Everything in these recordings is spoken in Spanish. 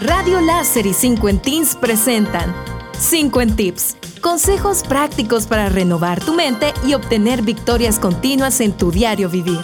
Radio Láser y 5 Teens presentan 5 Tips. Consejos prácticos para renovar tu mente y obtener victorias continuas en tu diario vivir.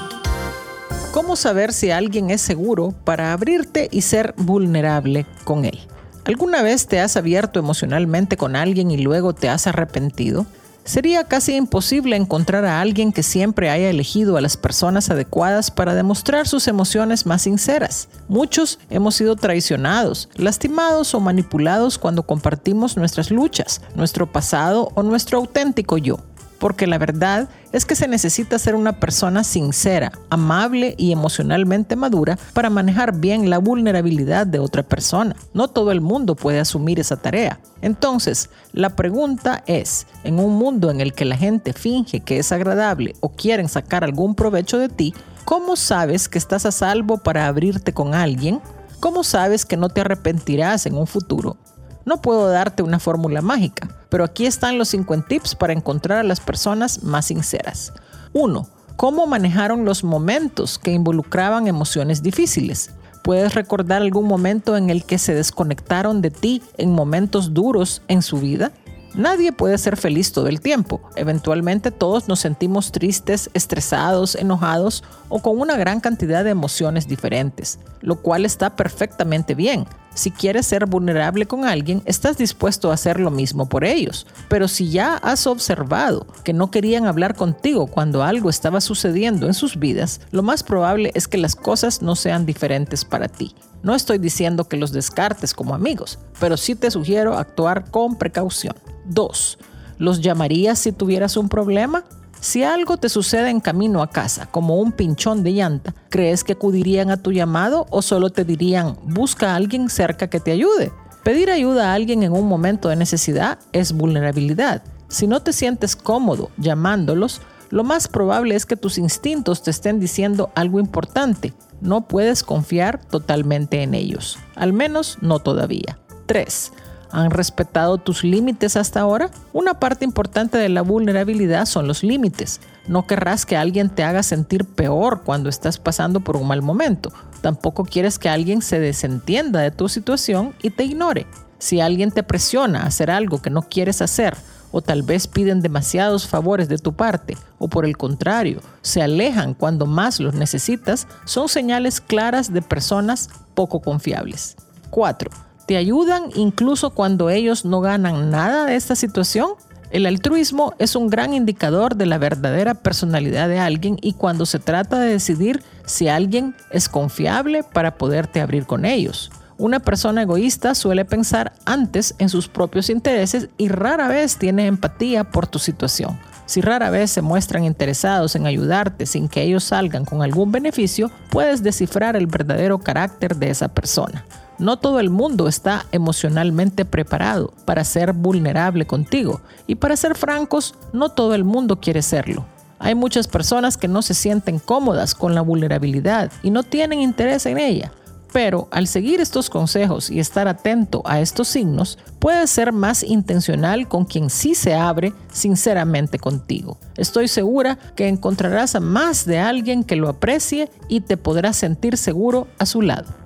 ¿Cómo saber si alguien es seguro para abrirte y ser vulnerable con él? ¿Alguna vez te has abierto emocionalmente con alguien y luego te has arrepentido? Sería casi imposible encontrar a alguien que siempre haya elegido a las personas adecuadas para demostrar sus emociones más sinceras. Muchos hemos sido traicionados, lastimados o manipulados cuando compartimos nuestras luchas, nuestro pasado o nuestro auténtico yo porque la verdad es que se necesita ser una persona sincera, amable y emocionalmente madura para manejar bien la vulnerabilidad de otra persona. No todo el mundo puede asumir esa tarea. Entonces, la pregunta es, en un mundo en el que la gente finge que es agradable o quieren sacar algún provecho de ti, ¿cómo sabes que estás a salvo para abrirte con alguien? ¿Cómo sabes que no te arrepentirás en un futuro? No puedo darte una fórmula mágica, pero aquí están los 5 tips para encontrar a las personas más sinceras. 1. ¿Cómo manejaron los momentos que involucraban emociones difíciles? ¿Puedes recordar algún momento en el que se desconectaron de ti en momentos duros en su vida? Nadie puede ser feliz todo el tiempo. Eventualmente todos nos sentimos tristes, estresados, enojados o con una gran cantidad de emociones diferentes, lo cual está perfectamente bien. Si quieres ser vulnerable con alguien, estás dispuesto a hacer lo mismo por ellos. Pero si ya has observado que no querían hablar contigo cuando algo estaba sucediendo en sus vidas, lo más probable es que las cosas no sean diferentes para ti. No estoy diciendo que los descartes como amigos, pero sí te sugiero actuar con precaución. 2. ¿Los llamarías si tuvieras un problema? Si algo te sucede en camino a casa, como un pinchón de llanta, ¿crees que acudirían a tu llamado o solo te dirían busca a alguien cerca que te ayude? Pedir ayuda a alguien en un momento de necesidad es vulnerabilidad. Si no te sientes cómodo llamándolos, lo más probable es que tus instintos te estén diciendo algo importante. No puedes confiar totalmente en ellos, al menos no todavía. 3 han respetado tus límites hasta ahora? Una parte importante de la vulnerabilidad son los límites. No querrás que alguien te haga sentir peor cuando estás pasando por un mal momento. Tampoco quieres que alguien se desentienda de tu situación y te ignore. Si alguien te presiona a hacer algo que no quieres hacer, o tal vez piden demasiados favores de tu parte, o por el contrario, se alejan cuando más los necesitas, son señales claras de personas poco confiables. 4 te ayudan incluso cuando ellos no ganan nada de esta situación? El altruismo es un gran indicador de la verdadera personalidad de alguien y cuando se trata de decidir si alguien es confiable para poderte abrir con ellos. Una persona egoísta suele pensar antes en sus propios intereses y rara vez tiene empatía por tu situación. Si rara vez se muestran interesados en ayudarte sin que ellos salgan con algún beneficio, puedes descifrar el verdadero carácter de esa persona. No todo el mundo está emocionalmente preparado para ser vulnerable contigo y para ser francos, no todo el mundo quiere serlo. Hay muchas personas que no se sienten cómodas con la vulnerabilidad y no tienen interés en ella. Pero al seguir estos consejos y estar atento a estos signos, puedes ser más intencional con quien sí se abre sinceramente contigo. Estoy segura que encontrarás a más de alguien que lo aprecie y te podrás sentir seguro a su lado.